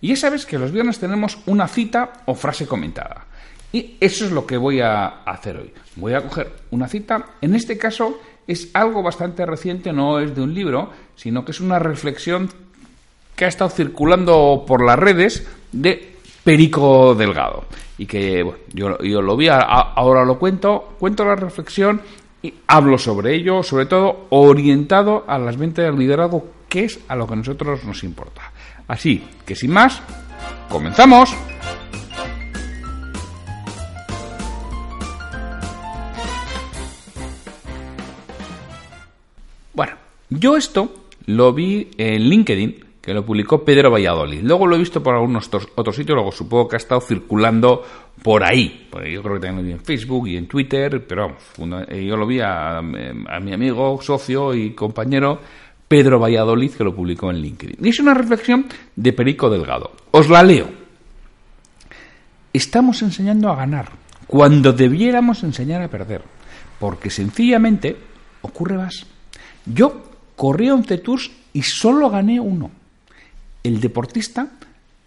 Y ya sabes que los viernes tenemos una cita o frase comentada. Y eso es lo que voy a hacer hoy. Voy a coger una cita. En este caso es algo bastante reciente, no es de un libro, sino que es una reflexión que ha estado circulando por las redes de Perico Delgado. Y que bueno, yo, lo vi, ahora lo cuento, cuento la reflexión y hablo sobre ello, sobre todo orientado a las ventas del liderazgo, que es a lo que a nosotros nos importa. Así que sin más, comenzamos. Bueno, yo esto lo vi en LinkedIn, que lo publicó Pedro Valladolid. Luego lo he visto por algunos otros sitios, luego supongo que ha estado circulando por ahí. yo creo que también lo vi en Facebook y en Twitter, pero vamos, eh, yo lo vi a, a mi amigo, socio y compañero Pedro Valladolid, que lo publicó en LinkedIn. Y es una reflexión de Perico Delgado. Os la leo. Estamos enseñando a ganar cuando debiéramos enseñar a perder, porque sencillamente ocurre más. Yo corrí 11 tours y solo gané uno. El deportista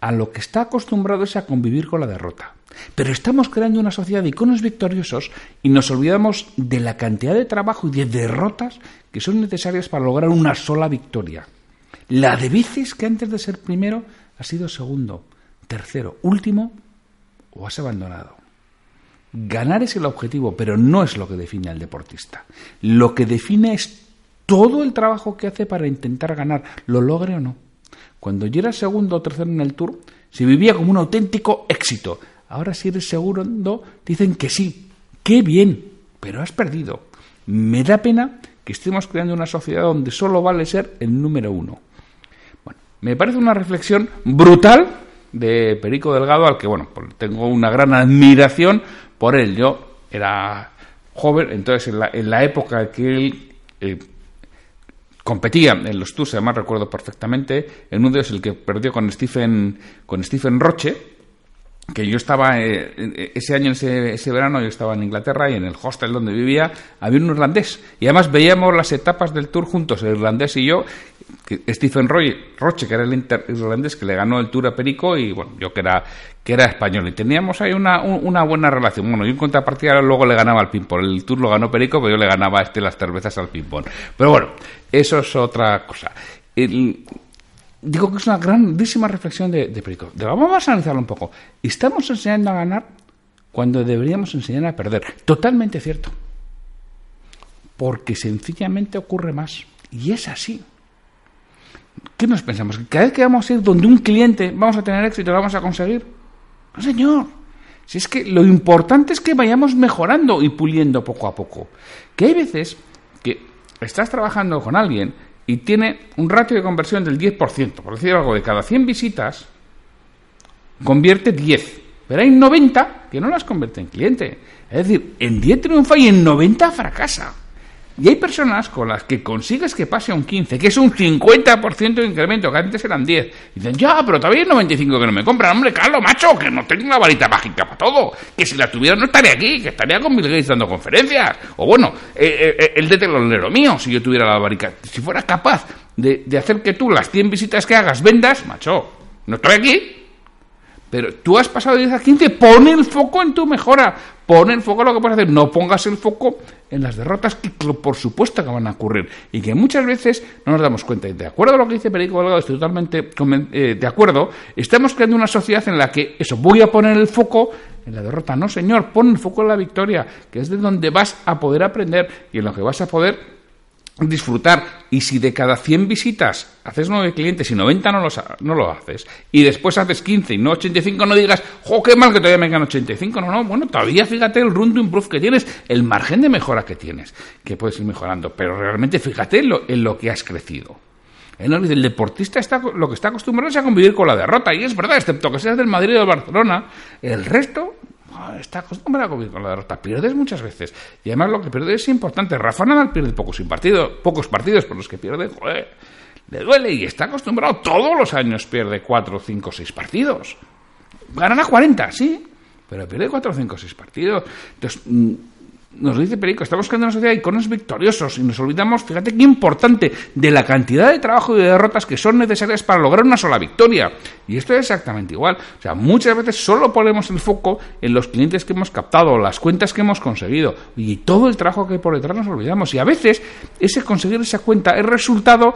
a lo que está acostumbrado es a convivir con la derrota. Pero estamos creando una sociedad de iconos victoriosos y nos olvidamos de la cantidad de trabajo y de derrotas que son necesarias para lograr una sola victoria. La de veces que antes de ser primero has sido segundo, tercero, último o has abandonado. Ganar es el objetivo, pero no es lo que define al deportista. Lo que define es todo el trabajo que hace para intentar ganar, lo logre o no. Cuando yo era segundo o tercero en el tour, se vivía como un auténtico éxito. Ahora si eres segundo, dicen que sí. ¡Qué bien! Pero has perdido. Me da pena que estemos creando una sociedad donde solo vale ser el número uno. Bueno, me parece una reflexión brutal de Perico Delgado, al que, bueno, pues tengo una gran admiración por él. Yo era joven, entonces en la, en la época que él eh, competía en los tours, además recuerdo perfectamente, en uno de ellos el que perdió con Stephen, con Stephen Roche, que yo estaba eh, ese año, ese, ese, verano, yo estaba en Inglaterra y en el hostel donde vivía había un irlandés. Y además veíamos las etapas del tour juntos, el irlandés y yo, Stephen Roy, Roche, que era el irlandés que le ganó el tour a Perico, y bueno, yo que era, que era español. Y teníamos ahí una, una buena relación. Bueno, yo en contrapartida luego le ganaba al ping-pong. El tour lo ganó Perico, pero yo le ganaba este las cervezas al ping-pong. Pero bueno, eso es otra cosa. El, digo que es una grandísima reflexión de, de Perico. Vamos a analizarlo un poco. Estamos enseñando a ganar cuando deberíamos enseñar a perder. Totalmente cierto. Porque sencillamente ocurre más. Y es así. ¿Qué nos pensamos? ¿Que cada vez que vamos a ir donde un cliente vamos a tener éxito, lo vamos a conseguir? No, señor. Si es que lo importante es que vayamos mejorando y puliendo poco a poco. Que hay veces que estás trabajando con alguien y tiene un ratio de conversión del 10%, por decir algo, de cada 100 visitas, convierte 10. Pero hay 90 que no las convierte en cliente. Es decir, en 10 triunfa y en 90 fracasa. Y hay personas con las que consigues que pase un 15, que es un 50% de incremento, que antes eran 10. Y dicen, ya, pero todavía hay 95 que no me compran. Hombre, Carlos, macho, que no tengo una varita mágica para todo. Que si la tuviera no estaría aquí, que estaría con Bill Gates dando conferencias. O bueno, eh, eh, el de telonero mío, si yo tuviera la varita. Si fuera capaz de, de hacer que tú las 100 visitas que hagas vendas, macho, no estoy aquí. Pero tú has pasado de 10 a 15, pon el foco en tu mejora, pon el foco en lo que puedes hacer, no pongas el foco en las derrotas que por supuesto que van a ocurrir y que muchas veces no nos damos cuenta. Y de acuerdo a lo que dice Perico Delgado, estoy totalmente eh, de acuerdo, estamos creando una sociedad en la que eso, voy a poner el foco en la derrota. No, señor, pon el foco en la victoria, que es de donde vas a poder aprender y en lo que vas a poder disfrutar. Y si de cada 100 visitas haces 9 clientes y 90 no, los, no lo haces, y después haces 15 y no 85, no digas, jo, qué mal que todavía me ganan 85. No, no, bueno, todavía fíjate el room to improve que tienes, el margen de mejora que tienes, que puedes ir mejorando. Pero realmente fíjate en lo, en lo que has crecido. El deportista está, lo que está acostumbrado es a convivir con la derrota, y es verdad, excepto que seas del Madrid o del Barcelona, el resto está acostumbrado a convivir con la derrota. Pierdes muchas veces. Y además lo que pierdes es importante. Rafa Nadal pierde pocos, partidos, pocos partidos por los que pierde, joder, le duele y está acostumbrado. Todos los años pierde 4, 5, 6 partidos. Ganará 40, sí, pero pierde 4, 5, 6 partidos. Entonces, mm, nos dice Perico, estamos creando una sociedad de iconos victoriosos y nos olvidamos, fíjate qué importante, de la cantidad de trabajo y de derrotas que son necesarias para lograr una sola victoria. Y esto es exactamente igual. O sea, muchas veces solo ponemos el foco en los clientes que hemos captado, las cuentas que hemos conseguido y todo el trabajo que hay por detrás nos olvidamos. Y a veces ese conseguir esa cuenta es resultado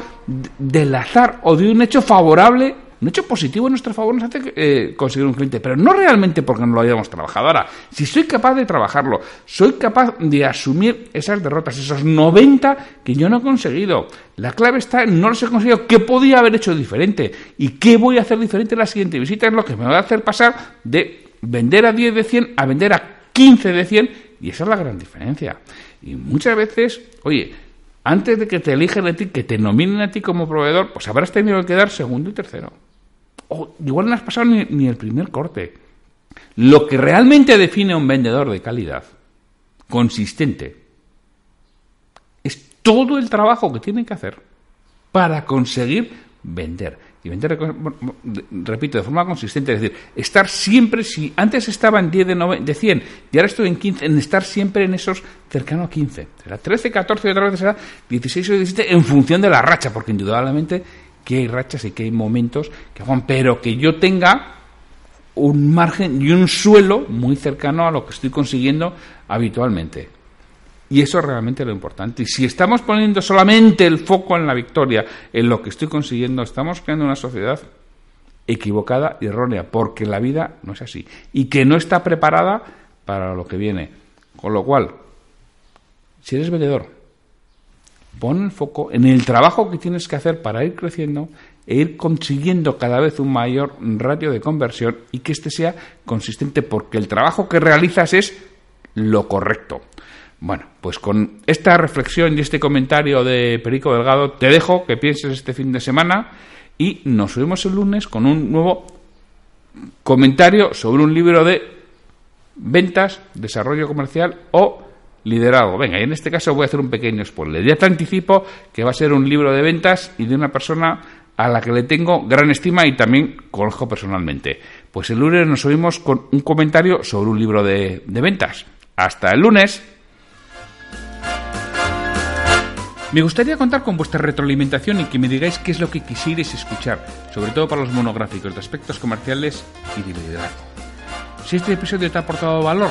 del azar o de un hecho favorable un hecho positivo en nuestro favor nos hace eh, conseguir un cliente, pero no realmente porque no lo hayamos trabajado. Ahora, si soy capaz de trabajarlo, soy capaz de asumir esas derrotas, esos 90 que yo no he conseguido. La clave está en no los he conseguido, ¿qué podía haber hecho diferente? ¿Y qué voy a hacer diferente en la siguiente visita? Es lo que me va a hacer pasar de vender a 10 de 100 a vender a 15 de 100 y esa es la gran diferencia. Y muchas veces, oye, antes de que te elijan a ti, que te nominen a ti como proveedor, pues habrás tenido que dar segundo y tercero o igual no has pasado ni, el primer corte. Lo que realmente define a un vendedor de calidad, consistente, es todo el trabajo que tiene que hacer para conseguir vender. Y vender, repito, de forma consistente. Es decir, estar siempre, si antes estaba en 10 de, de 100 y ahora estoy en 15, en estar siempre en esos cercano a 15. Será 13, 14 y otra vez será 16 o 17 en función de la racha, porque indudablemente que hay rachas y que hay momentos que pero que yo tenga un margen y un suelo muy cercano a lo que estoy consiguiendo habitualmente. Y eso es realmente lo importante. Y si estamos poniendo solamente el foco en la victoria, en lo que estoy consiguiendo, estamos creando una sociedad equivocada y errónea, porque la vida no es así. Y que no está preparada para lo que viene. Con lo cual, si eres vendedor, pon el foco en el trabajo que tienes que hacer para ir creciendo e ir consiguiendo cada vez un mayor ratio de conversión y que este sea consistente porque el trabajo que realizas es lo correcto. Bueno, pues con esta reflexión y este comentario de Perico Delgado te dejo que pienses este fin de semana y nos vemos el lunes con un nuevo comentario sobre un libro de ventas, desarrollo comercial o liderazgo. Venga, y en este caso voy a hacer un pequeño spoiler. Ya te anticipo que va a ser un libro de ventas y de una persona a la que le tengo gran estima y también conozco personalmente. Pues el lunes nos oímos con un comentario sobre un libro de, de ventas. Hasta el lunes. Me gustaría contar con vuestra retroalimentación y que me digáis qué es lo que quisierais escuchar, sobre todo para los monográficos de aspectos comerciales y de liderazgo. Si este episodio te ha aportado valor,